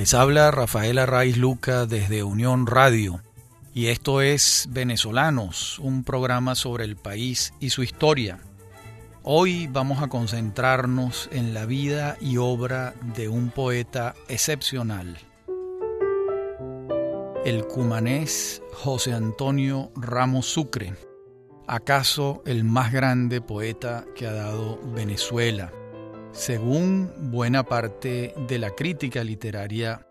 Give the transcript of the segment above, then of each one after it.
Les habla Rafael Arraiz Luca desde Unión Radio y esto es Venezolanos, un programa sobre el país y su historia. Hoy vamos a concentrarnos en la vida y obra de un poeta excepcional, el cumanés José Antonio Ramos Sucre, acaso el más grande poeta que ha dado Venezuela según buena parte de la crítica literaria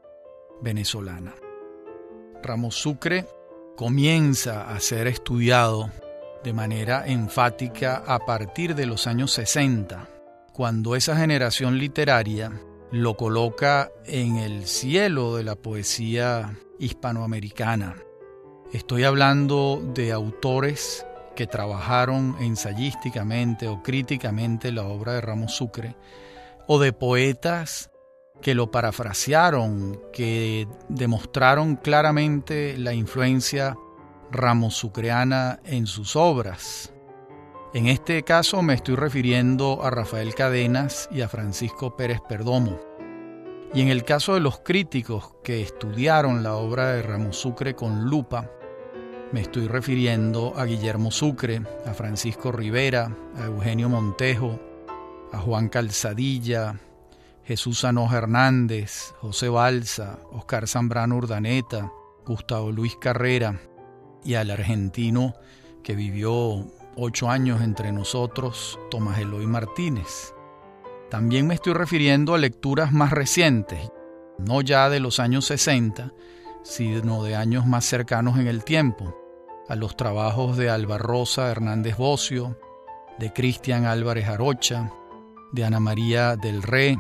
venezolana. Ramos Sucre comienza a ser estudiado de manera enfática a partir de los años 60, cuando esa generación literaria lo coloca en el cielo de la poesía hispanoamericana. Estoy hablando de autores que trabajaron ensayísticamente o críticamente la obra de Ramos Sucre, o de poetas que lo parafrasearon, que demostraron claramente la influencia ramosucreana en sus obras. En este caso me estoy refiriendo a Rafael Cadenas y a Francisco Pérez Perdomo. Y en el caso de los críticos que estudiaron la obra de Ramos Sucre con lupa, me estoy refiriendo a Guillermo Sucre, a Francisco Rivera, a Eugenio Montejo, a Juan Calzadilla, Jesús Sanoja Hernández, José Balsa, Oscar Zambrano Urdaneta, Gustavo Luis Carrera y al argentino que vivió ocho años entre nosotros, Tomás Eloy Martínez. También me estoy refiriendo a lecturas más recientes, no ya de los años 60, sino de años más cercanos en el tiempo, a los trabajos de Alba Rosa Hernández Bocio, de Cristian Álvarez Arocha, de Ana María del Rey,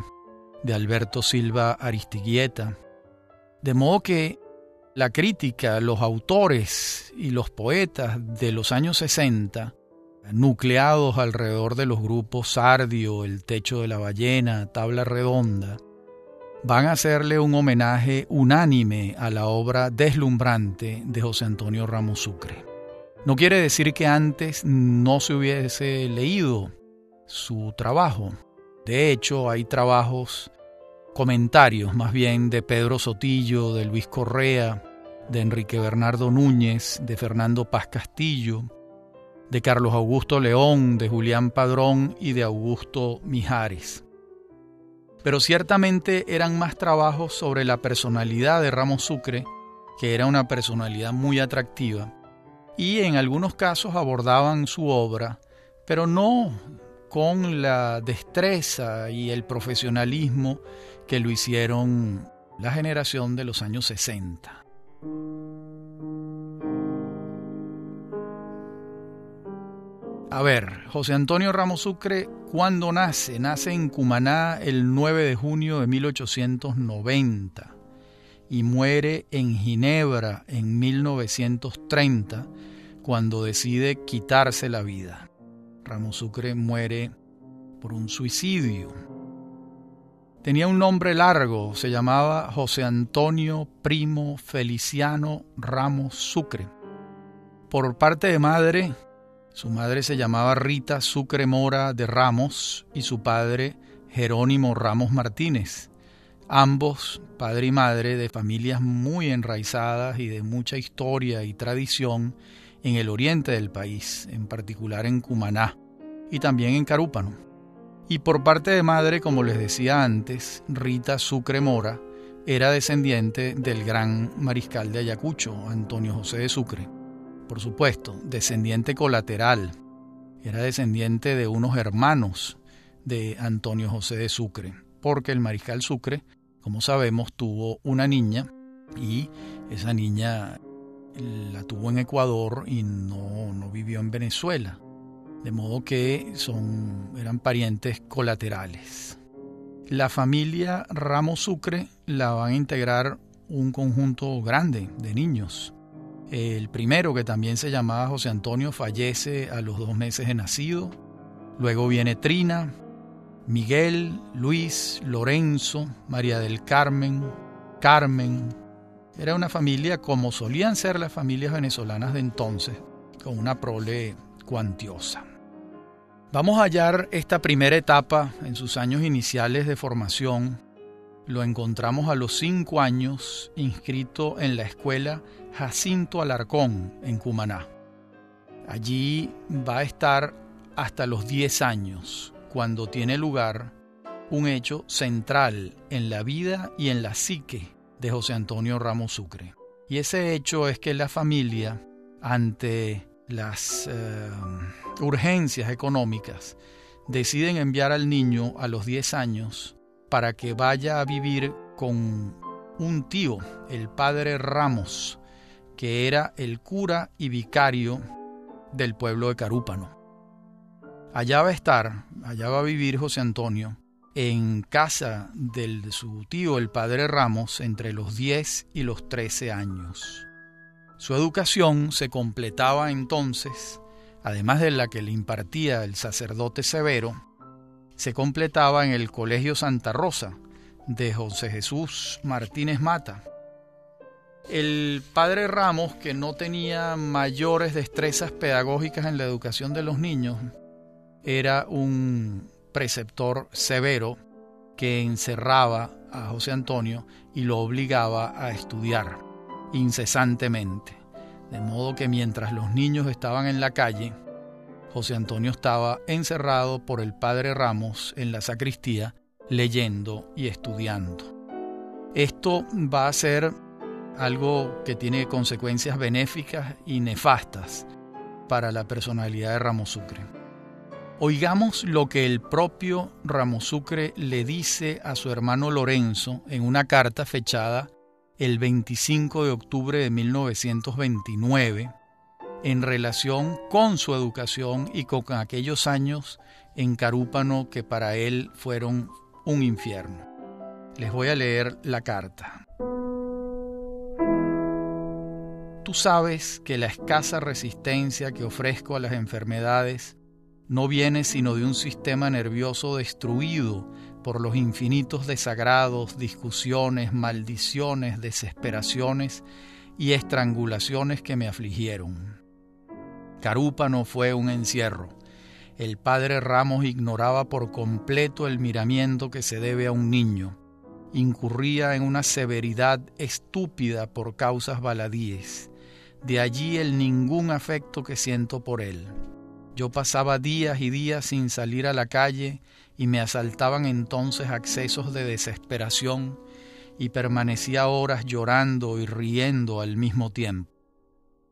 de Alberto Silva Aristiguieta. De modo que la crítica, los autores y los poetas de los años 60, nucleados alrededor de los grupos Sardio, El Techo de la Ballena, Tabla Redonda, van a hacerle un homenaje unánime a la obra deslumbrante de José Antonio Ramos Sucre. No quiere decir que antes no se hubiese leído su trabajo. De hecho, hay trabajos, comentarios más bien de Pedro Sotillo, de Luis Correa, de Enrique Bernardo Núñez, de Fernando Paz Castillo, de Carlos Augusto León, de Julián Padrón y de Augusto Mijares. Pero ciertamente eran más trabajos sobre la personalidad de Ramos Sucre, que era una personalidad muy atractiva, y en algunos casos abordaban su obra, pero no con la destreza y el profesionalismo que lo hicieron la generación de los años 60. A ver, José Antonio Ramos Sucre, ¿cuándo nace? Nace en Cumaná el 9 de junio de 1890 y muere en Ginebra en 1930 cuando decide quitarse la vida. Ramos Sucre muere por un suicidio. Tenía un nombre largo, se llamaba José Antonio Primo Feliciano Ramos Sucre. Por parte de madre, su madre se llamaba Rita Sucre Mora de Ramos y su padre Jerónimo Ramos Martínez. Ambos, padre y madre, de familias muy enraizadas y de mucha historia y tradición en el oriente del país, en particular en Cumaná y también en Carúpano. Y por parte de madre, como les decía antes, Rita Sucre Mora era descendiente del gran mariscal de Ayacucho, Antonio José de Sucre por supuesto, descendiente colateral. Era descendiente de unos hermanos de Antonio José de Sucre, porque el mariscal Sucre, como sabemos, tuvo una niña y esa niña la tuvo en Ecuador y no, no vivió en Venezuela. De modo que son, eran parientes colaterales. La familia Ramos Sucre la van a integrar un conjunto grande de niños. El primero, que también se llamaba José Antonio, fallece a los dos meses de nacido. Luego viene Trina, Miguel, Luis, Lorenzo, María del Carmen, Carmen. Era una familia como solían ser las familias venezolanas de entonces, con una prole cuantiosa. Vamos a hallar esta primera etapa en sus años iniciales de formación lo encontramos a los cinco años inscrito en la escuela Jacinto Alarcón en Cumaná. Allí va a estar hasta los 10 años, cuando tiene lugar un hecho central en la vida y en la psique de José Antonio Ramos Sucre. Y ese hecho es que la familia, ante las eh, urgencias económicas, deciden enviar al niño a los 10 años para que vaya a vivir con un tío, el padre Ramos, que era el cura y vicario del pueblo de Carúpano. Allá va a estar, allá va a vivir José Antonio, en casa de su tío, el padre Ramos, entre los 10 y los 13 años. Su educación se completaba entonces, además de la que le impartía el sacerdote severo, se completaba en el Colegio Santa Rosa de José Jesús Martínez Mata, el padre Ramos, que no tenía mayores destrezas pedagógicas en la educación de los niños, era un preceptor severo que encerraba a José Antonio y lo obligaba a estudiar incesantemente. De modo que mientras los niños estaban en la calle, José Antonio estaba encerrado por el padre Ramos en la sacristía leyendo y estudiando. Esto va a ser algo que tiene consecuencias benéficas y nefastas para la personalidad de Ramos Sucre. Oigamos lo que el propio Ramos Sucre le dice a su hermano Lorenzo en una carta fechada el 25 de octubre de 1929 en relación con su educación y con aquellos años en Carúpano que para él fueron un infierno. Les voy a leer la carta. Tú sabes que la escasa resistencia que ofrezco a las enfermedades no viene sino de un sistema nervioso destruido por los infinitos desagrados, discusiones, maldiciones, desesperaciones y estrangulaciones que me afligieron. Carúpano fue un encierro. El padre Ramos ignoraba por completo el miramiento que se debe a un niño. Incurría en una severidad estúpida por causas baladíes de allí el ningún afecto que siento por él. Yo pasaba días y días sin salir a la calle y me asaltaban entonces accesos de desesperación y permanecía horas llorando y riendo al mismo tiempo.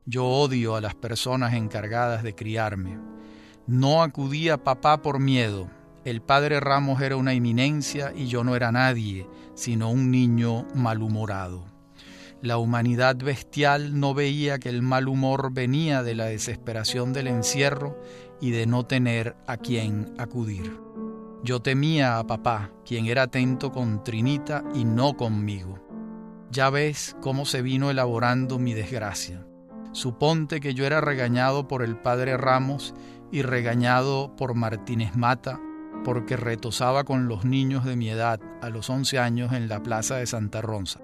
Yo odio a las personas encargadas de criarme. No acudí a papá por miedo. El padre Ramos era una eminencia y yo no era nadie, sino un niño malhumorado. La humanidad bestial no veía que el mal humor venía de la desesperación del encierro y de no tener a quien acudir. Yo temía a papá, quien era atento con Trinita y no conmigo. Ya ves cómo se vino elaborando mi desgracia. Suponte que yo era regañado por el padre Ramos y regañado por Martínez Mata porque retosaba con los niños de mi edad a los once años en la plaza de Santa Rosa.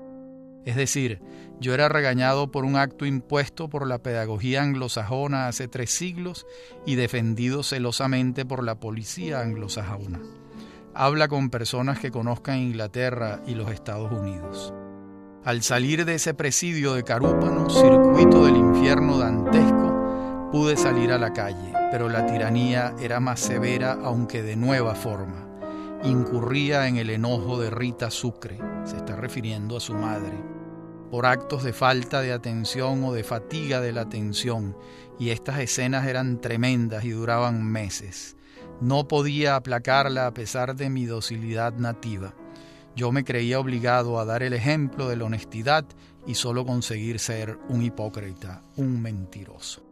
Es decir, yo era regañado por un acto impuesto por la pedagogía anglosajona hace tres siglos y defendido celosamente por la policía anglosajona. Habla con personas que conozcan Inglaterra y los Estados Unidos. Al salir de ese presidio de Carúpano, circuito del infierno dantesco, pude salir a la calle, pero la tiranía era más severa aunque de nueva forma. Incurría en el enojo de Rita Sucre, se está refiriendo a su madre por actos de falta de atención o de fatiga de la atención, y estas escenas eran tremendas y duraban meses. No podía aplacarla a pesar de mi docilidad nativa. Yo me creía obligado a dar el ejemplo de la honestidad y solo conseguir ser un hipócrita, un mentiroso.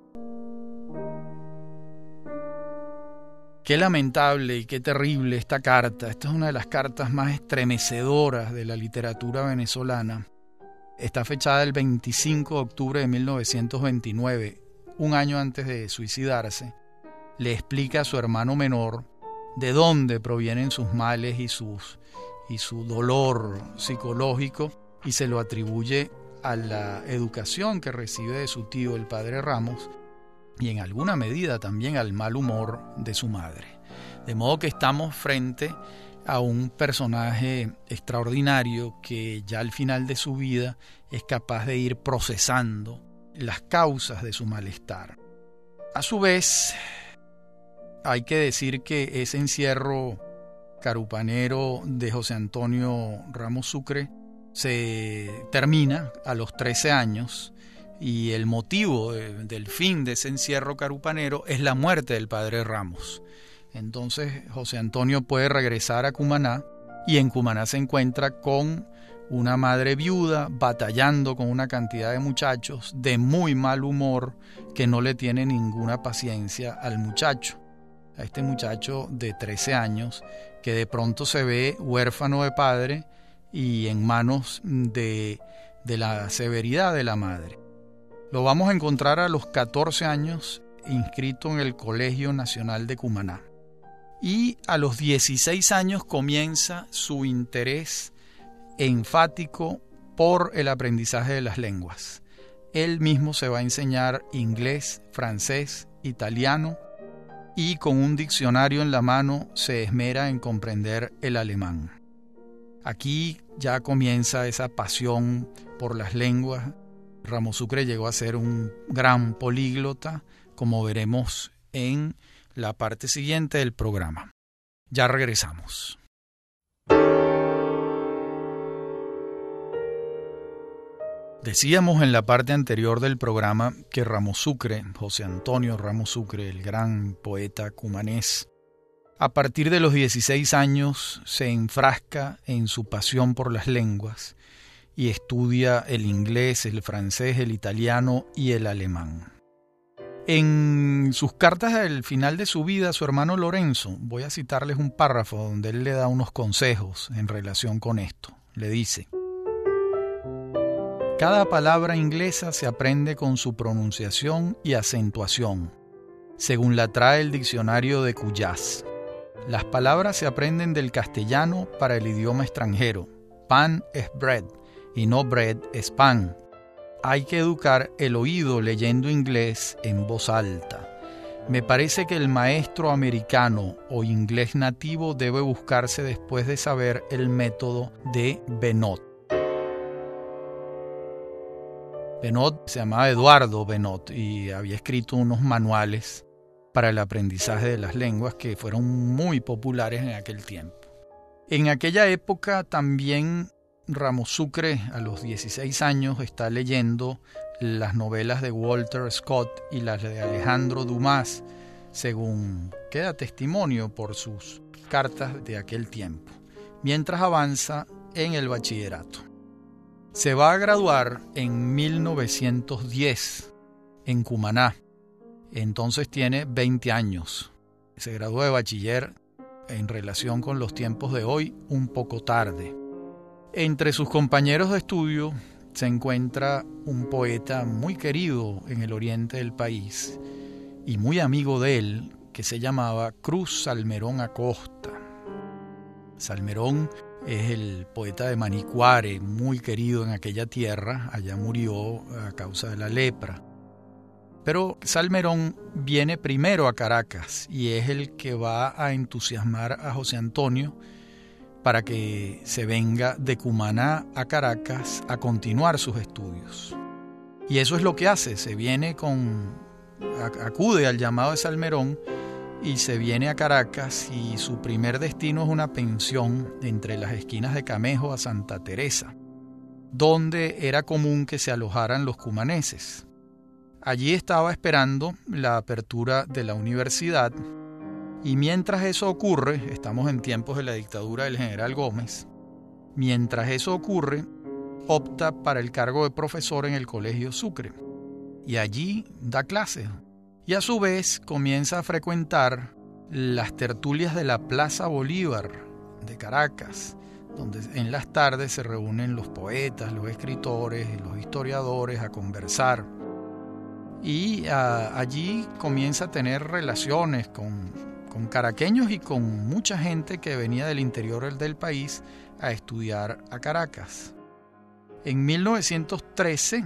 Qué lamentable y qué terrible esta carta. Esta es una de las cartas más estremecedoras de la literatura venezolana está fechada el 25 de octubre de 1929, un año antes de suicidarse, le explica a su hermano menor de dónde provienen sus males y, sus, y su dolor psicológico y se lo atribuye a la educación que recibe de su tío, el padre Ramos, y en alguna medida también al mal humor de su madre. De modo que estamos frente a un personaje extraordinario que ya al final de su vida es capaz de ir procesando las causas de su malestar. A su vez, hay que decir que ese encierro carupanero de José Antonio Ramos Sucre se termina a los 13 años y el motivo del fin de ese encierro carupanero es la muerte del padre Ramos. Entonces José Antonio puede regresar a Cumaná y en Cumaná se encuentra con una madre viuda batallando con una cantidad de muchachos de muy mal humor que no le tiene ninguna paciencia al muchacho, a este muchacho de 13 años que de pronto se ve huérfano de padre y en manos de, de la severidad de la madre. Lo vamos a encontrar a los 14 años inscrito en el Colegio Nacional de Cumaná. Y a los 16 años comienza su interés enfático por el aprendizaje de las lenguas. Él mismo se va a enseñar inglés, francés, italiano y con un diccionario en la mano se esmera en comprender el alemán. Aquí ya comienza esa pasión por las lenguas Ramos Sucre llegó a ser un gran políglota, como veremos en la parte siguiente del programa. Ya regresamos. Decíamos en la parte anterior del programa que Ramos Sucre, José Antonio Ramos Sucre, el gran poeta cumanés, a partir de los 16 años se enfrasca en su pasión por las lenguas y estudia el inglés, el francés, el italiano y el alemán. En sus cartas al final de su vida, su hermano Lorenzo, voy a citarles un párrafo donde él le da unos consejos en relación con esto. Le dice, Cada palabra inglesa se aprende con su pronunciación y acentuación, según la trae el diccionario de Cuyás. Las palabras se aprenden del castellano para el idioma extranjero. Pan es bread, y no bread es pan. Hay que educar el oído leyendo inglés en voz alta. Me parece que el maestro americano o inglés nativo debe buscarse después de saber el método de Benot. Benot se llamaba Eduardo Benot y había escrito unos manuales para el aprendizaje de las lenguas que fueron muy populares en aquel tiempo. En aquella época también Ramos Sucre, a los 16 años, está leyendo las novelas de Walter Scott y las de Alejandro Dumas, según queda testimonio por sus cartas de aquel tiempo, mientras avanza en el bachillerato. Se va a graduar en 1910 en Cumaná, entonces tiene 20 años. Se graduó de bachiller en relación con los tiempos de hoy un poco tarde. Entre sus compañeros de estudio se encuentra un poeta muy querido en el oriente del país y muy amigo de él que se llamaba Cruz Salmerón Acosta. Salmerón es el poeta de Manicuare, muy querido en aquella tierra, allá murió a causa de la lepra. Pero Salmerón viene primero a Caracas y es el que va a entusiasmar a José Antonio para que se venga de Cumaná a Caracas a continuar sus estudios. Y eso es lo que hace, se viene con, acude al llamado de Salmerón y se viene a Caracas y su primer destino es una pensión entre las esquinas de Camejo a Santa Teresa, donde era común que se alojaran los cumaneses. Allí estaba esperando la apertura de la universidad y mientras eso ocurre, estamos en tiempos de la dictadura del general Gómez, mientras eso ocurre, opta para el cargo de profesor en el Colegio Sucre y allí da clases. Y a su vez comienza a frecuentar las tertulias de la Plaza Bolívar de Caracas, donde en las tardes se reúnen los poetas, los escritores los historiadores a conversar. Y ah, allí comienza a tener relaciones con con caraqueños y con mucha gente que venía del interior del país a estudiar a Caracas. En 1913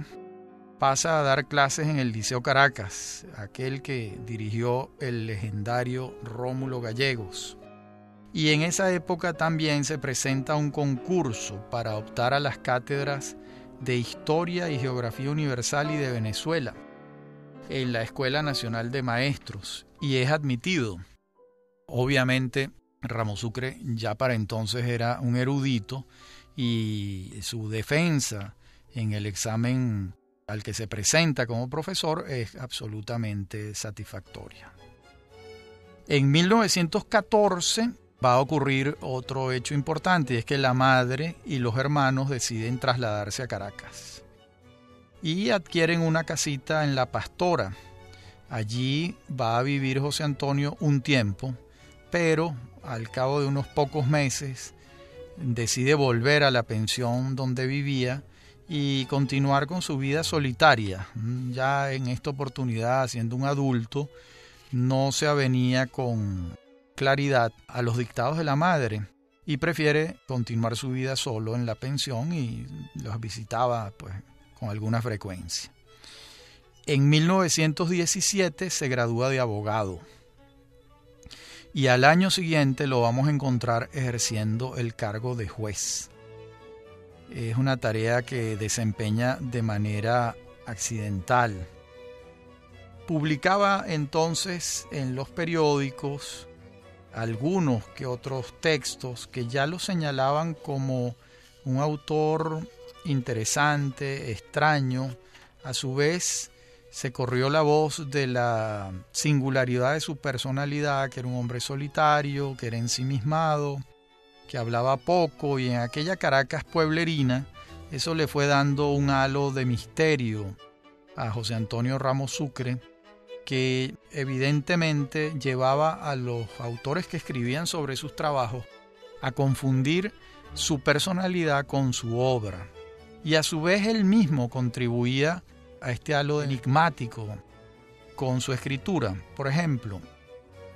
pasa a dar clases en el Liceo Caracas, aquel que dirigió el legendario Rómulo Gallegos. Y en esa época también se presenta un concurso para optar a las cátedras de Historia y Geografía Universal y de Venezuela en la Escuela Nacional de Maestros y es admitido. Obviamente, Ramos Sucre ya para entonces era un erudito y su defensa en el examen al que se presenta como profesor es absolutamente satisfactoria. En 1914 va a ocurrir otro hecho importante, y es que la madre y los hermanos deciden trasladarse a Caracas y adquieren una casita en La Pastora. Allí va a vivir José Antonio un tiempo, pero al cabo de unos pocos meses decide volver a la pensión donde vivía y continuar con su vida solitaria. Ya en esta oportunidad, siendo un adulto, no se avenía con claridad a los dictados de la madre y prefiere continuar su vida solo en la pensión y los visitaba pues con alguna frecuencia. En 1917 se gradúa de abogado y al año siguiente lo vamos a encontrar ejerciendo el cargo de juez. Es una tarea que desempeña de manera accidental. Publicaba entonces en los periódicos algunos que otros textos que ya lo señalaban como un autor interesante, extraño. A su vez, se corrió la voz de la singularidad de su personalidad, que era un hombre solitario, que era ensimismado, que hablaba poco y en aquella Caracas pueblerina eso le fue dando un halo de misterio a José Antonio Ramos Sucre, que evidentemente llevaba a los autores que escribían sobre sus trabajos a confundir su personalidad con su obra. Y a su vez él mismo contribuía a este halo enigmático con su escritura. Por ejemplo,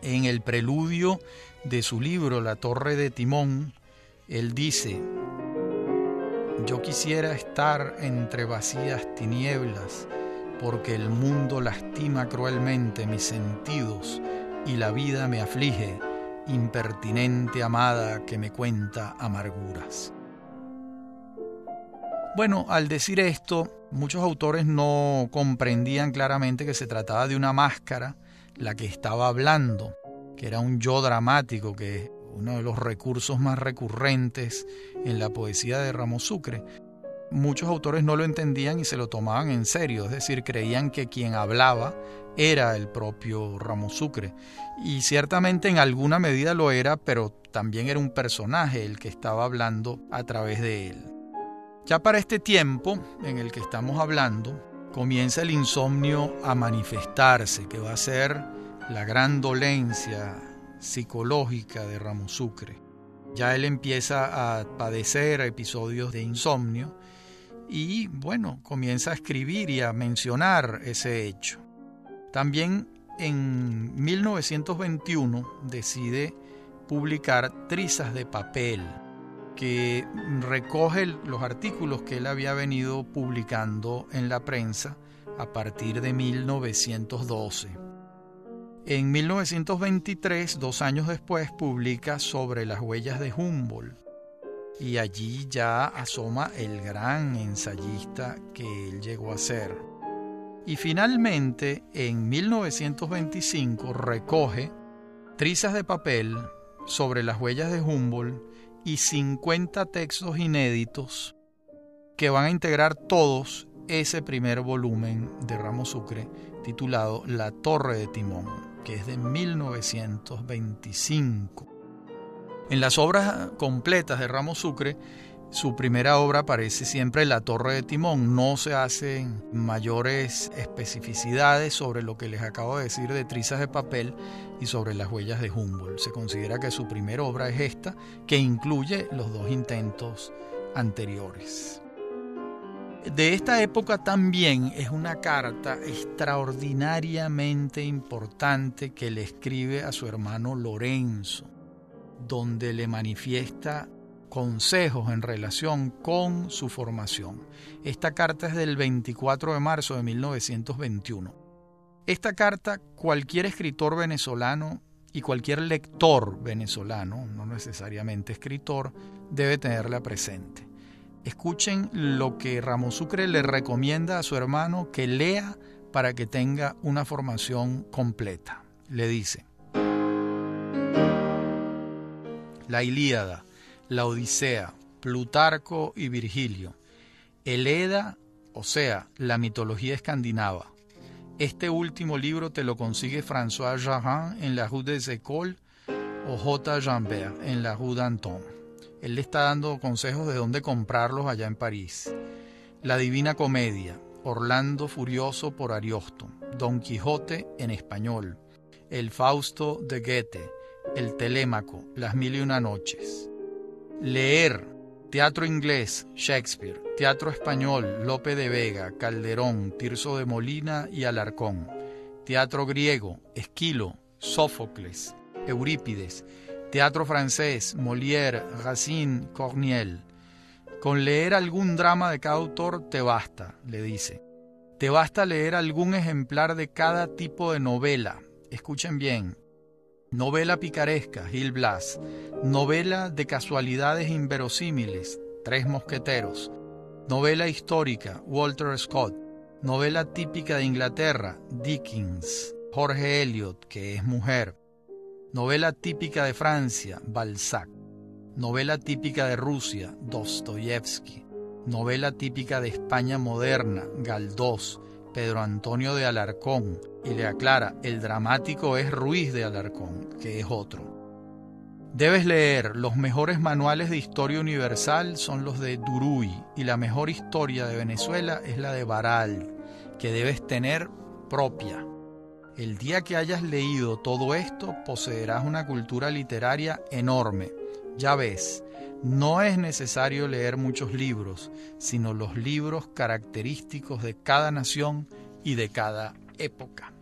en el preludio de su libro La Torre de Timón, él dice, yo quisiera estar entre vacías tinieblas, porque el mundo lastima cruelmente mis sentidos y la vida me aflige, impertinente amada que me cuenta amarguras. Bueno, al decir esto, muchos autores no comprendían claramente que se trataba de una máscara la que estaba hablando, que era un yo dramático, que es uno de los recursos más recurrentes en la poesía de Ramos Sucre. Muchos autores no lo entendían y se lo tomaban en serio, es decir, creían que quien hablaba era el propio Ramos Sucre. Y ciertamente en alguna medida lo era, pero también era un personaje el que estaba hablando a través de él. Ya para este tiempo en el que estamos hablando, comienza el insomnio a manifestarse, que va a ser la gran dolencia psicológica de Ramos Sucre. Ya él empieza a padecer episodios de insomnio y bueno, comienza a escribir y a mencionar ese hecho. También en 1921 decide publicar Trizas de papel, que recoge los artículos que él había venido publicando en la prensa a partir de 1912. En 1923, dos años después, publica sobre las huellas de Humboldt y allí ya asoma el gran ensayista que él llegó a ser. Y finalmente, en 1925, recoge trizas de papel sobre las huellas de Humboldt y 50 textos inéditos que van a integrar todos ese primer volumen de Ramos Sucre titulado La Torre de Timón, que es de 1925. En las obras completas de Ramos Sucre su primera obra aparece siempre La Torre de Timón. No se hacen mayores especificidades sobre lo que les acabo de decir de Trizas de Papel y sobre las huellas de Humboldt. Se considera que su primera obra es esta, que incluye los dos intentos anteriores. De esta época también es una carta extraordinariamente importante que le escribe a su hermano Lorenzo, donde le manifiesta consejos en relación con su formación. Esta carta es del 24 de marzo de 1921. Esta carta cualquier escritor venezolano y cualquier lector venezolano, no necesariamente escritor, debe tenerla presente. Escuchen lo que Ramos Sucre le recomienda a su hermano que lea para que tenga una formación completa. Le dice, la Ilíada, la Odisea, Plutarco y Virgilio, el Eda, o sea, la mitología escandinava. Este último libro te lo consigue François Jarrin en la Rue des Écoles o J. Jambert en la Rue d'Anton. Él le está dando consejos de dónde comprarlos allá en París. La Divina Comedia, Orlando Furioso por Ariosto, Don Quijote en español, El Fausto de Goethe, El Telémaco, Las Mil y Una Noches. Leer Teatro inglés, Shakespeare. Teatro español, Lope de Vega, Calderón, Tirso de Molina y Alarcón. Teatro griego, Esquilo, Sófocles, Eurípides. Teatro francés, Molière, Racine, Corniel. Con leer algún drama de cada autor te basta, le dice. Te basta leer algún ejemplar de cada tipo de novela. Escuchen bien, novela picaresca, Gil Blas, novela de casualidades inverosímiles, Tres Mosqueteros, novela histórica, Walter Scott, novela típica de Inglaterra, Dickens, Jorge Eliot, que es mujer, novela típica de Francia, Balzac, novela típica de Rusia, Dostoyevsky, novela típica de España moderna, Galdós, Pedro Antonio de Alarcón, y le aclara, el dramático es Ruiz de Alarcón, que es otro. Debes leer, los mejores manuales de historia universal son los de Duruy y la mejor historia de Venezuela es la de Baral, que debes tener propia. El día que hayas leído todo esto, poseerás una cultura literaria enorme. Ya ves, no es necesario leer muchos libros, sino los libros característicos de cada nación y de cada época.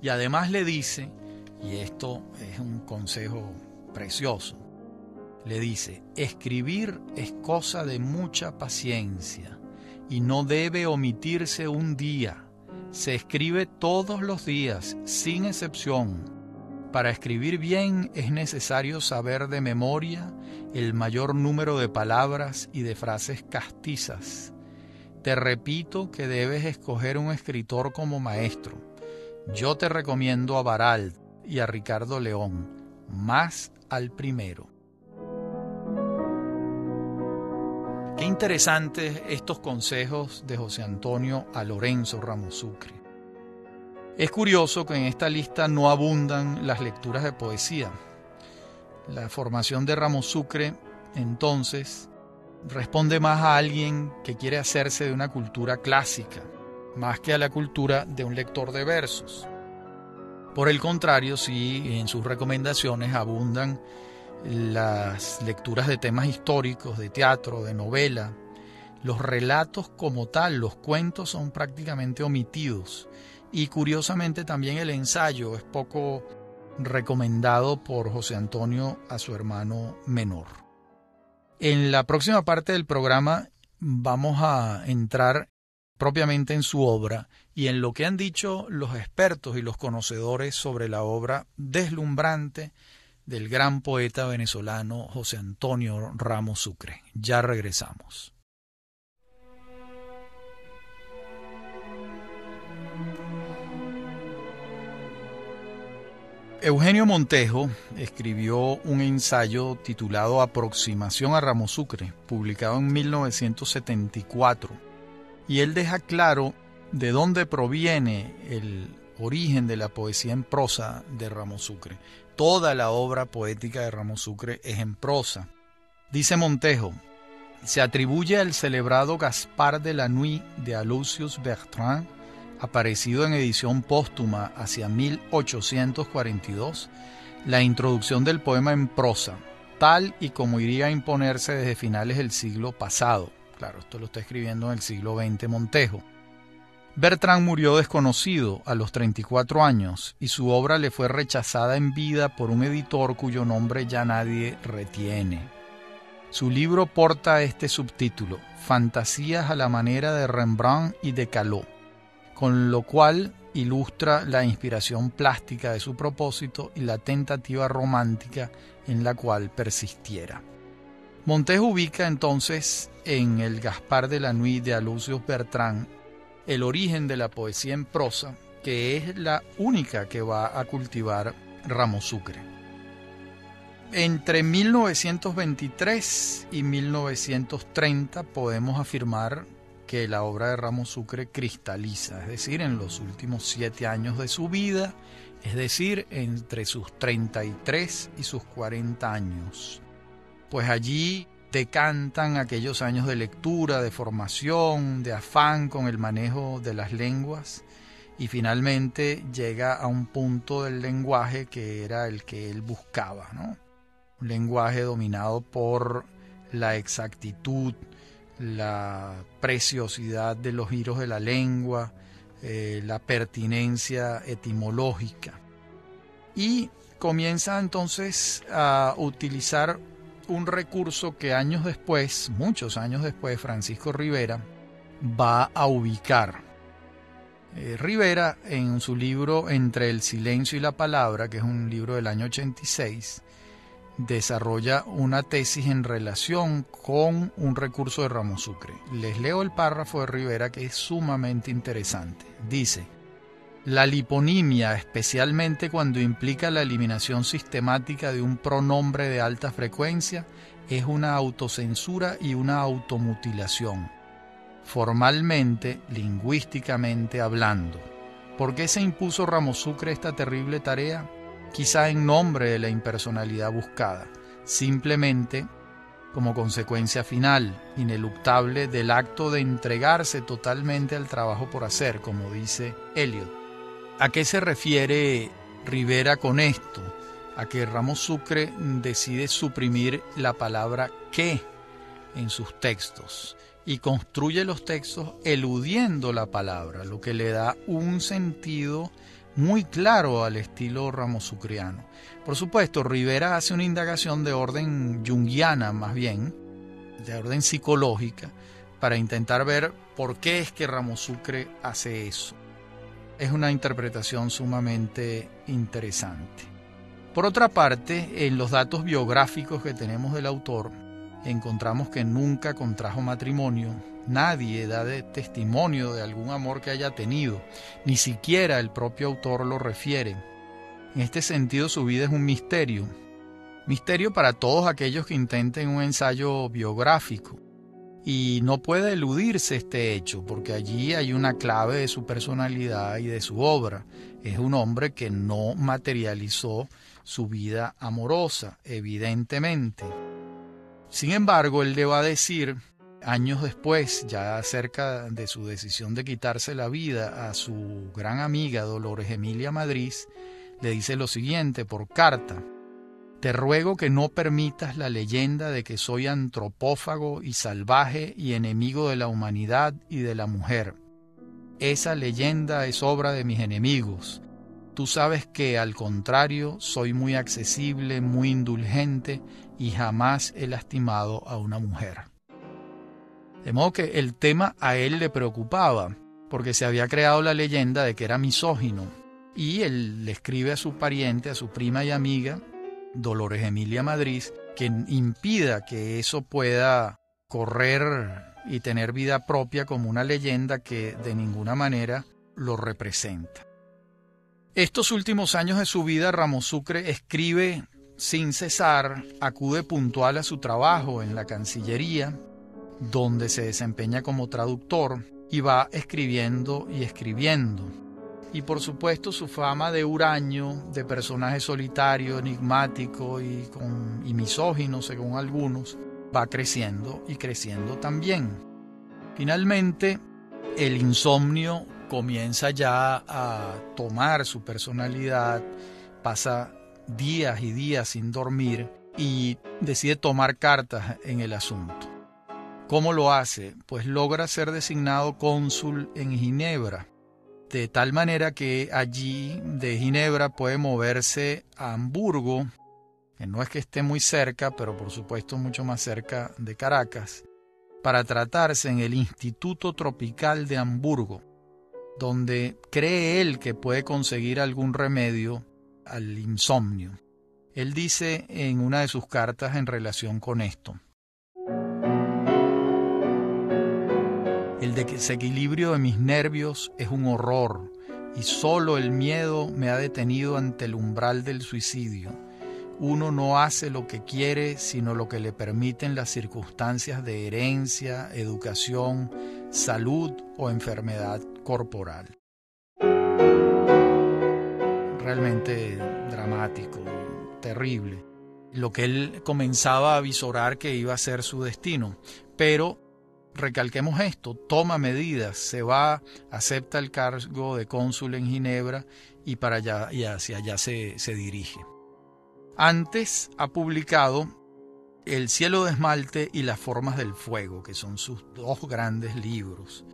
Y además le dice, y esto es un consejo precioso, le dice, escribir es cosa de mucha paciencia y no debe omitirse un día. Se escribe todos los días, sin excepción. Para escribir bien es necesario saber de memoria el mayor número de palabras y de frases castizas. Te repito que debes escoger un escritor como maestro. Yo te recomiendo a Baralt y a Ricardo León, más al primero. Qué interesantes estos consejos de José Antonio a Lorenzo Ramos Sucre. Es curioso que en esta lista no abundan las lecturas de poesía. La formación de Ramos Sucre, entonces, responde más a alguien que quiere hacerse de una cultura clásica, más que a la cultura de un lector de versos. Por el contrario, sí, en sus recomendaciones abundan las lecturas de temas históricos, de teatro, de novela. Los relatos como tal, los cuentos son prácticamente omitidos. Y curiosamente también el ensayo es poco recomendado por José Antonio a su hermano menor. En la próxima parte del programa vamos a entrar propiamente en su obra y en lo que han dicho los expertos y los conocedores sobre la obra deslumbrante del gran poeta venezolano José Antonio Ramos Sucre. Ya regresamos. Eugenio Montejo escribió un ensayo titulado Aproximación a Ramos Sucre, publicado en 1974, y él deja claro de dónde proviene el origen de la poesía en prosa de Ramos Sucre. Toda la obra poética de Ramos Sucre es en prosa. Dice Montejo, se atribuye al celebrado Gaspar de la Nuit de Alucius Bertrand, aparecido en edición póstuma hacia 1842, la introducción del poema en prosa, tal y como iría a imponerse desde finales del siglo pasado. Claro, esto lo está escribiendo en el siglo XX Montejo Bertrand murió desconocido a los 34 años y su obra le fue rechazada en vida por un editor cuyo nombre ya nadie retiene. Su libro porta este subtítulo, Fantasías a la manera de Rembrandt y de Calot. Con lo cual ilustra la inspiración plástica de su propósito y la tentativa romántica en la cual persistiera. Montes ubica entonces en el Gaspar de la Nuit de Alucius Bertrand el origen de la poesía en prosa, que es la única que va a cultivar Ramos Sucre. Entre 1923 y 1930 podemos afirmar que la obra de Ramos Sucre cristaliza, es decir, en los últimos siete años de su vida, es decir, entre sus 33 y sus 40 años. Pues allí decantan aquellos años de lectura, de formación, de afán con el manejo de las lenguas y finalmente llega a un punto del lenguaje que era el que él buscaba, ¿no? Un lenguaje dominado por la exactitud, la preciosidad de los giros de la lengua, eh, la pertinencia etimológica. Y comienza entonces a utilizar un recurso que años después, muchos años después, Francisco Rivera va a ubicar. Eh, Rivera en su libro Entre el silencio y la palabra, que es un libro del año 86, desarrolla una tesis en relación con un recurso de Ramos Sucre. Les leo el párrafo de Rivera que es sumamente interesante. Dice, la liponimia, especialmente cuando implica la eliminación sistemática de un pronombre de alta frecuencia, es una autocensura y una automutilación, formalmente, lingüísticamente hablando. ¿Por qué se impuso Ramos Sucre esta terrible tarea? Quizá en nombre de la impersonalidad buscada, simplemente como consecuencia final, ineluctable del acto de entregarse totalmente al trabajo por hacer, como dice Eliot. ¿A qué se refiere Rivera con esto? A que Ramos Sucre decide suprimir la palabra que en sus textos y construye los textos eludiendo la palabra, lo que le da un sentido muy claro al estilo ramosucriano. Por supuesto, Rivera hace una indagación de orden junguiana más bien, de orden psicológica, para intentar ver por qué es que Ramosucre hace eso es una interpretación sumamente interesante. Por otra parte, en los datos biográficos que tenemos del autor, encontramos que nunca contrajo matrimonio, nadie da testimonio de algún amor que haya tenido, ni siquiera el propio autor lo refiere. En este sentido, su vida es un misterio, misterio para todos aquellos que intenten un ensayo biográfico. Y no puede eludirse este hecho, porque allí hay una clave de su personalidad y de su obra. Es un hombre que no materializó su vida amorosa, evidentemente. Sin embargo, él le va a decir, años después, ya cerca de su decisión de quitarse la vida, a su gran amiga Dolores Emilia Madrid, le dice lo siguiente por carta. Te ruego que no permitas la leyenda de que soy antropófago y salvaje y enemigo de la humanidad y de la mujer. Esa leyenda es obra de mis enemigos. Tú sabes que, al contrario, soy muy accesible, muy indulgente y jamás he lastimado a una mujer. De modo que el tema a él le preocupaba, porque se había creado la leyenda de que era misógino, y él le escribe a su pariente, a su prima y amiga, Dolores Emilia Madrid, que impida que eso pueda correr y tener vida propia como una leyenda que de ninguna manera lo representa. Estos últimos años de su vida, Ramos Sucre escribe sin cesar, acude puntual a su trabajo en la Cancillería, donde se desempeña como traductor y va escribiendo y escribiendo y por supuesto su fama de huraño, de personaje solitario, enigmático y, con, misógino según algunos, va creciendo y creciendo también. Finalmente, el insomnio comienza ya a tomar su personalidad, pasa días y días sin dormir y decide tomar cartas en el asunto. ¿Cómo lo hace? Pues logra ser designado cónsul en Ginebra de tal manera que allí de Ginebra puede moverse a Hamburgo, que no es que esté muy cerca, pero por supuesto mucho más cerca de Caracas, para tratarse en el Instituto Tropical de Hamburgo. donde cree él que puede conseguir algún remedio al insomnio. Él dice en una de sus cartas en relación con esto, El desequilibrio de mis nervios es un horror y solo el miedo me ha detenido ante el umbral del suicidio. Uno no hace lo que quiere, sino lo que le permiten las circunstancias de herencia, educación, salud o enfermedad corporal. Realmente dramático, terrible. Lo que él comenzaba a visorar que iba a ser su destino, pero recalquemos esto, toma medidas, se va, acepta el cargo de cónsul en Ginebra y para allá y hacia allá se, se dirige. Antes ha publicado El cielo de esmalte y las formas del fuego, que son sus dos grandes libros.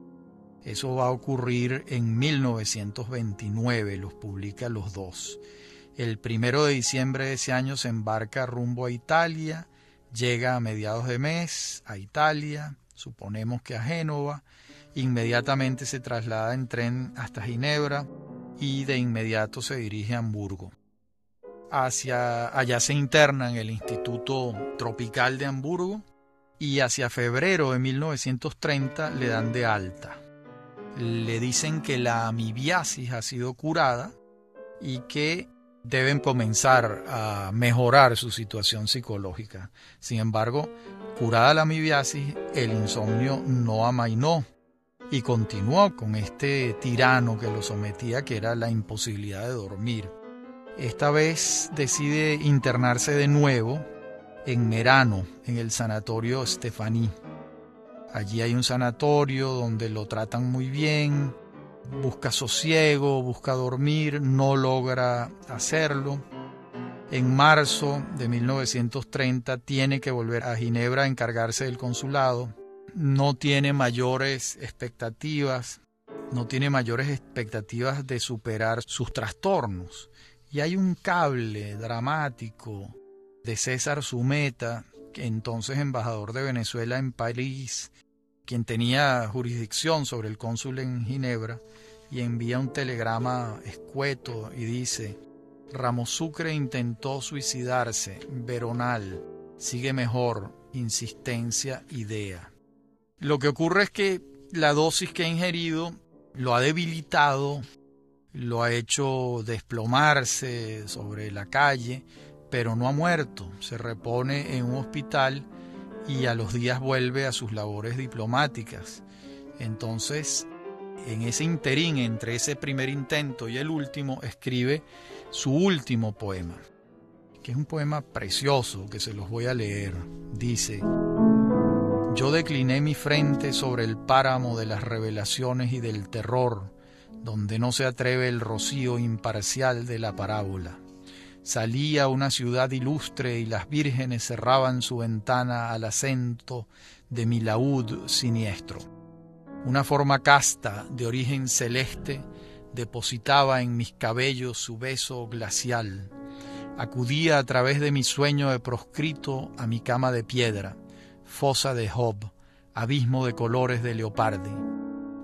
Eso va a ocurrir en 1929, los publica los dos. El primero de diciembre de ese año se embarca rumbo a Italia, llega a mediados de mes a Italia, suponemos que a Génova, inmediatamente se traslada en tren hasta Ginebra y de inmediato se dirige a Hamburgo. Hacia allá se interna en el Instituto Tropical de Hamburgo y hacia febrero de 1930 le dan de alta. Le dicen que la amibiasis ha sido curada y que deben comenzar a mejorar su situación psicológica. Sin embargo, curada la amibiasis, el insomnio no amainó y continuó con este tirano que lo sometía, que era la imposibilidad de dormir. Esta vez decide internarse de nuevo en Merano, en el sanatorio Stefani. Allí hay un sanatorio donde lo tratan muy bien, busca sosiego, busca dormir, no logra hacerlo. En marzo de 1930 tiene que volver a Ginebra a encargarse del consulado. No tiene mayores expectativas, no tiene mayores expectativas de superar sus trastornos. Y hay un cable dramático de César Sumeta, entonces embajador de Venezuela en París, quien tenía jurisdicción sobre el cónsul en Ginebra, y envía un telegrama escueto y dice, Ramos Sucre intentó suicidarse, Veronal, sigue mejor, insistencia, idea. Lo que ocurre es que la dosis que ha ingerido lo ha debilitado, lo ha hecho desplomarse sobre la calle, pero no ha muerto. Se repone en un hospital y a los días vuelve a sus labores diplomáticas. Entonces, en ese interín entre ese primer intento y el último, escribe su último poema, que es un poema precioso que se los voy a leer. Dice, yo decliné mi frente sobre el páramo de las revelaciones y del terror, donde no se atreve el rocío imparcial de la parábola. Salí a una ciudad ilustre y las vírgenes cerraban su ventana al acento de mi laúd siniestro. Una forma casta de origen celeste depositaba en mis cabellos su beso glacial. Acudía a través de mi sueño de proscrito a mi cama de piedra, fosa de Job, abismo de colores de leopardi.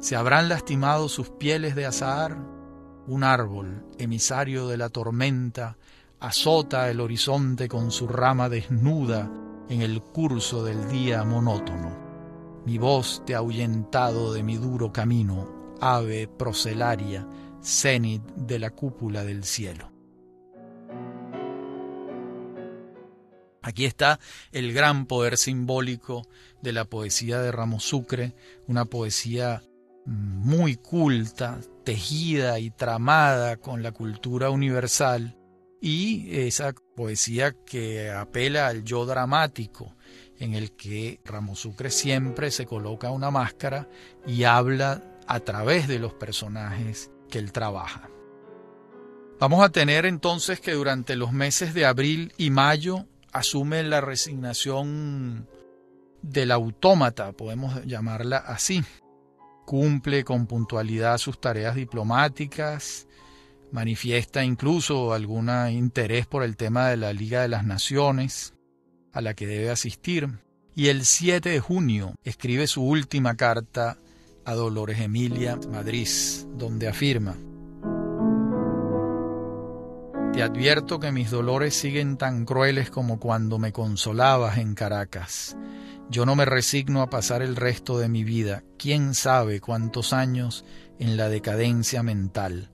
¿Se habrán lastimado sus pieles de azahar? Un árbol, emisario de la tormenta, azota el horizonte con su rama desnuda en el curso del día monótono. Mi voz te ha ahuyentado de mi duro camino, ave procelaria, cenit de la cúpula del cielo. Aquí está el gran poder simbólico de la poesía de Ramos Sucre, una poesía muy culta, tejida y tramada con la cultura universal, y esa poesía que apela al yo dramático, en el que Ramos Sucre siempre se coloca una máscara y habla a través de los personajes que él trabaja. Vamos a tener entonces que durante los meses de abril y mayo asume la resignación del autómata, podemos llamarla así. Cumple con puntualidad sus tareas diplomáticas, manifiesta incluso algún interés por el tema de la Liga de las Naciones, a la que debe asistir, y el 7 de junio escribe su última carta a Dolores Emilia Madrid, donde afirma, Te advierto que mis dolores siguen tan crueles como cuando me consolabas en Caracas. Yo no me resigno a pasar el resto de mi vida, quién sabe cuántos años en la decadencia mental.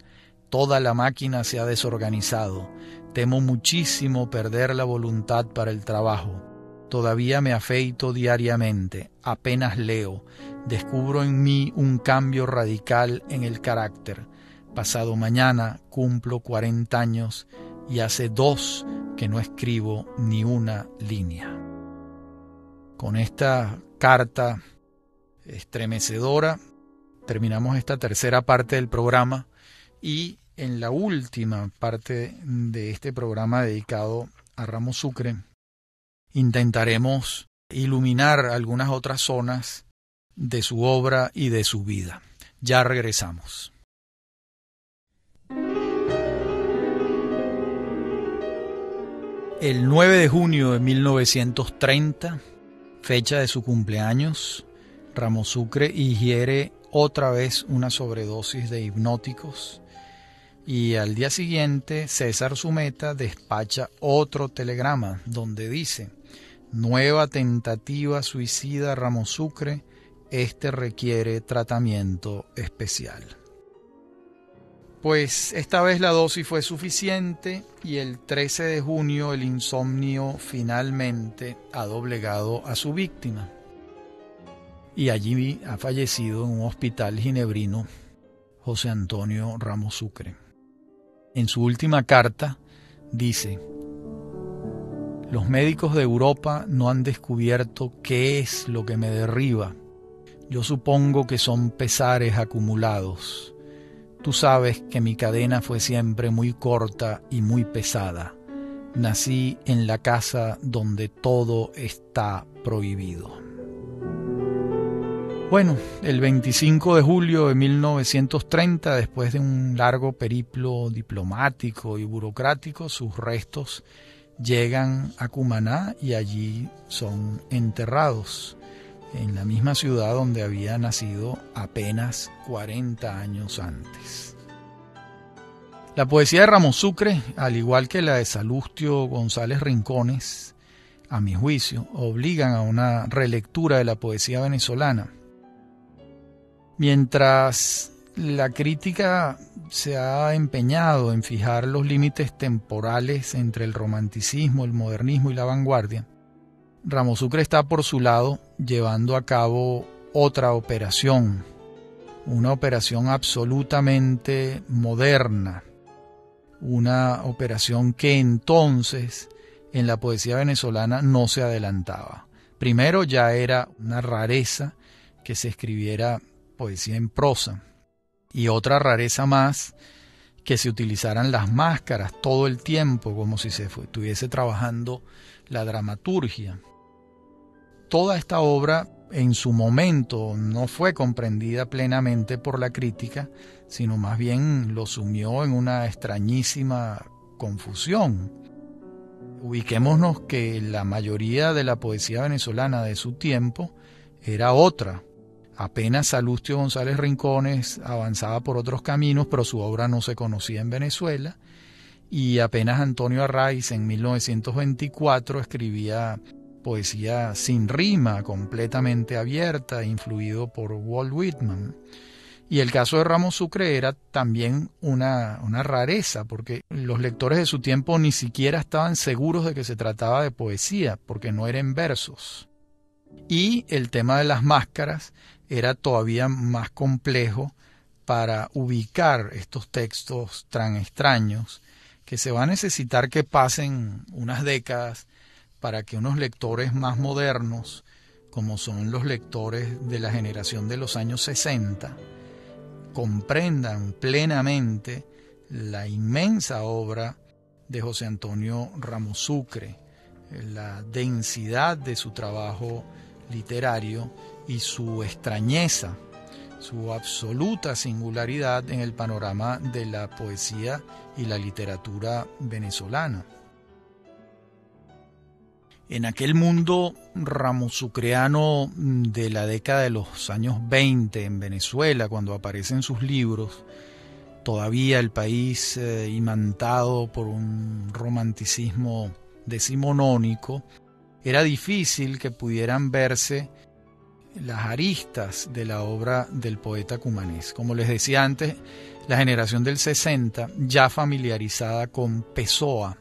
Toda la máquina se ha desorganizado. Temo muchísimo perder la voluntad para el trabajo. Todavía me afeito diariamente, apenas leo, descubro en mí un cambio radical en el carácter. Pasado mañana cumplo 40 años y hace dos que no escribo ni una línea. Con esta carta estremecedora terminamos esta tercera parte del programa y en la última parte de este programa dedicado a Ramos Sucre intentaremos iluminar algunas otras zonas de su obra y de su vida. Ya regresamos. El 9 de junio de 1930, fecha de su cumpleaños, Ramos Sucre ingiere otra vez una sobredosis de hipnóticos y al día siguiente César Sumeta despacha otro telegrama donde dice Nueva tentativa suicida Ramos Sucre, este requiere tratamiento especial. Pues esta vez la dosis fue suficiente y el 13 de junio el insomnio finalmente ha doblegado a su víctima. Y allí ha fallecido en un hospital ginebrino José Antonio Ramos Sucre. En su última carta dice, los médicos de Europa no han descubierto qué es lo que me derriba. Yo supongo que son pesares acumulados. Tú sabes que mi cadena fue siempre muy corta y muy pesada. Nací en la casa donde todo está prohibido. Bueno, el 25 de julio de 1930, después de un largo periplo diplomático y burocrático, sus restos llegan a Cumaná y allí son enterrados en la misma ciudad donde había nacido apenas 40 años antes. La poesía de Ramos Sucre, al igual que la de Salustio González Rincones, a mi juicio, obligan a una relectura de la poesía venezolana. Mientras la crítica se ha empeñado en fijar los límites temporales entre el romanticismo, el modernismo y la vanguardia. Ramos Sucre está por su lado llevando a cabo otra operación, una operación absolutamente moderna, una operación que entonces en la poesía venezolana no se adelantaba. Primero ya era una rareza que se escribiera poesía en prosa y otra rareza más, que se utilizaran las máscaras todo el tiempo, como si se estuviese trabajando la dramaturgia. Toda esta obra en su momento no fue comprendida plenamente por la crítica, sino más bien lo sumió en una extrañísima confusión. Ubiquémonos que la mayoría de la poesía venezolana de su tiempo era otra, Apenas Salustio González Rincones avanzaba por otros caminos, pero su obra no se conocía en Venezuela. Y apenas Antonio Arraiz en 1924 escribía poesía sin rima, completamente abierta, influido por Walt Whitman. Y el caso de Ramos Sucre era también una, una, rareza, porque los lectores de su tiempo ni siquiera estaban seguros de que se trataba de poesía, porque no eran versos. Y el tema de las máscaras era todavía más complejo para ubicar estos textos tan extraños que se va a necesitar que pasen unas décadas para que unos lectores más modernos, como son los lectores de la generación de los años 60, comprendan plenamente la inmensa obra de José Antonio Ramos Sucre, la densidad de su trabajo literario y su extrañeza, su absoluta singularidad en el panorama de la poesía y la literatura venezolana. En aquel mundo ramosucreano de la década de los años 20 en Venezuela, cuando aparecen sus libros, todavía el país eh, imantado por un romanticismo decimonónico, era difícil que pudieran verse las aristas de la obra del poeta cumanés. Como les decía antes, la generación del 60, ya familiarizada con Pessoa,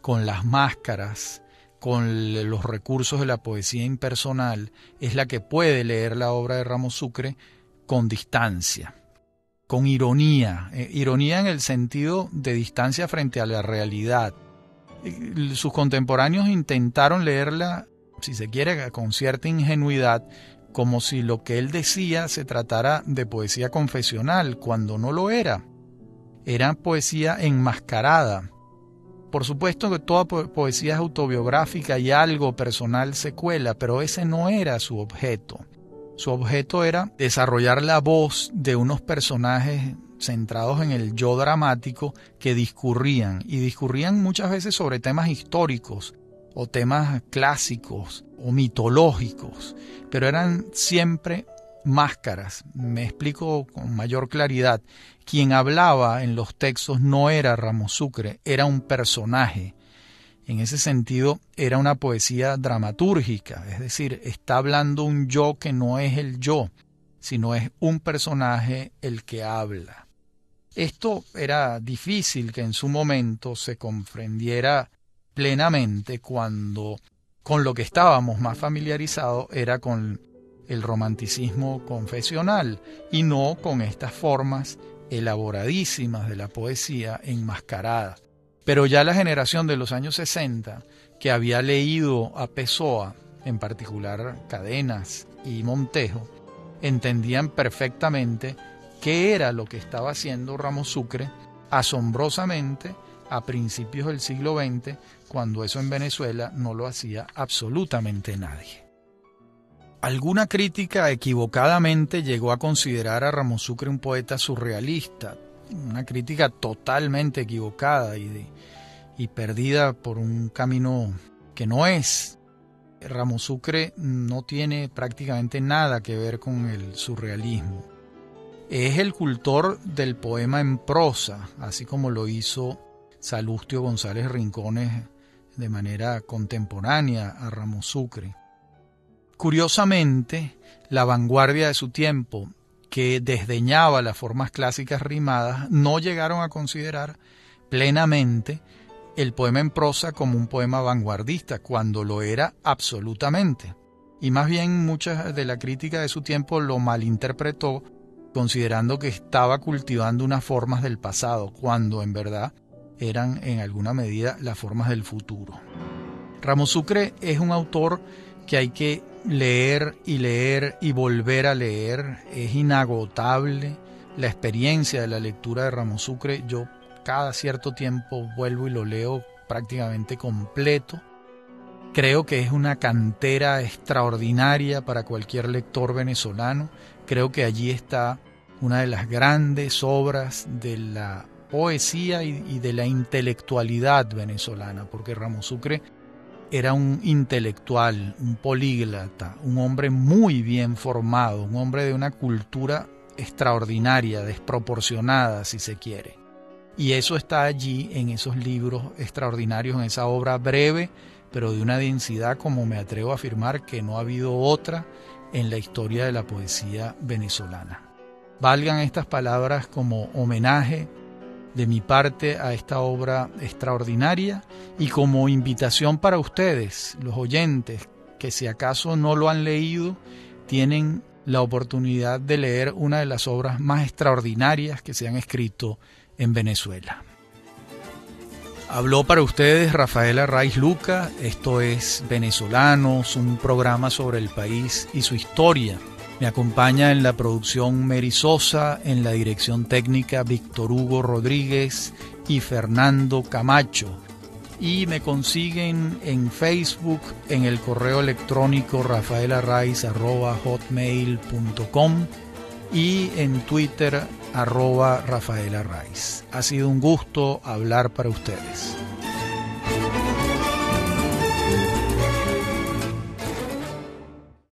con las máscaras, con los recursos de la poesía impersonal, es la que puede leer la obra de Ramos Sucre con distancia, con ironía, eh, ironía en el sentido de distancia frente a la realidad. Sus contemporáneos intentaron leerla, si se quiere, con cierta ingenuidad, como si lo que él decía se tratara de poesía confesional, cuando no lo era. Era poesía enmascarada. Por supuesto que toda poesía es autobiográfica y algo personal se cuela, pero ese no era su objeto. Su objeto era desarrollar la voz de unos personajes centrados en el yo dramático que discurrían, y discurrían muchas veces sobre temas históricos o temas clásicos o mitológicos, pero eran siempre máscaras. Me explico con mayor claridad. Quien hablaba en los textos no era Ramos Sucre, era un personaje. En ese sentido, era una poesía dramatúrgica, es decir, está hablando un yo que no es el yo, sino es un personaje el que habla. Esto era difícil que en su momento se comprendiera plenamente cuando con lo que estábamos más familiarizados era con el romanticismo confesional y no con estas formas elaboradísimas de la poesía enmascarada. Pero ya la generación de los años 60, que había leído a Pessoa, en particular Cadenas y Montejo, entendían perfectamente qué era lo que estaba haciendo Ramos Sucre asombrosamente a principios del siglo XX cuando eso en Venezuela no lo hacía absolutamente nadie. Alguna crítica equivocadamente llegó a considerar a Ramos Sucre un poeta surrealista, una crítica totalmente equivocada y, perdida por un camino que no es. Ramos Sucre no tiene prácticamente nada que ver con el surrealismo. Es el cultor del poema en prosa, así como lo hizo Salustio González Rincones de manera contemporánea a Ramos Sucre. Curiosamente, la vanguardia de su tiempo, que desdeñaba las formas clásicas rimadas, no llegaron a considerar plenamente el poema en prosa como un poema vanguardista, cuando lo era absolutamente. Y más bien mucha de la crítica de su tiempo lo malinterpretó, considerando que estaba cultivando unas formas del pasado, cuando en verdad eran en alguna medida las formas del futuro. Ramos Sucre es un autor que hay que leer y leer y volver a leer. Es inagotable la experiencia de la lectura de Ramos Sucre. Yo cada cierto tiempo vuelvo y lo leo prácticamente completo. Creo que es una cantera extraordinaria para cualquier lector venezolano. Creo que allí está una de las grandes obras de la poesía y, de la intelectualidad venezolana, porque Ramos Sucre era un intelectual, un políglota, un hombre muy bien formado, un hombre de una cultura extraordinaria, desproporcionada, si se quiere. Y eso está allí en esos libros extraordinarios, en esa obra breve, pero de una densidad como me atrevo a afirmar que no ha habido otra en la historia de la poesía venezolana. Valgan estas palabras como homenaje de mi parte a esta obra extraordinaria y como invitación para ustedes, los oyentes, que si acaso no lo han leído, tienen la oportunidad de leer una de las obras más extraordinarias que se han escrito en Venezuela. Habló para ustedes Rafaela Raiz Luca, esto es Venezolanos, un programa sobre el país y su historia. Me acompaña en la producción Mary Sosa, en la dirección técnica Víctor Hugo Rodríguez y Fernando Camacho. Y me consiguen en Facebook, en el correo electrónico rafaelarraiz.hotmail.com y en Twitter arroba Rafaela Ha sido un gusto hablar para ustedes.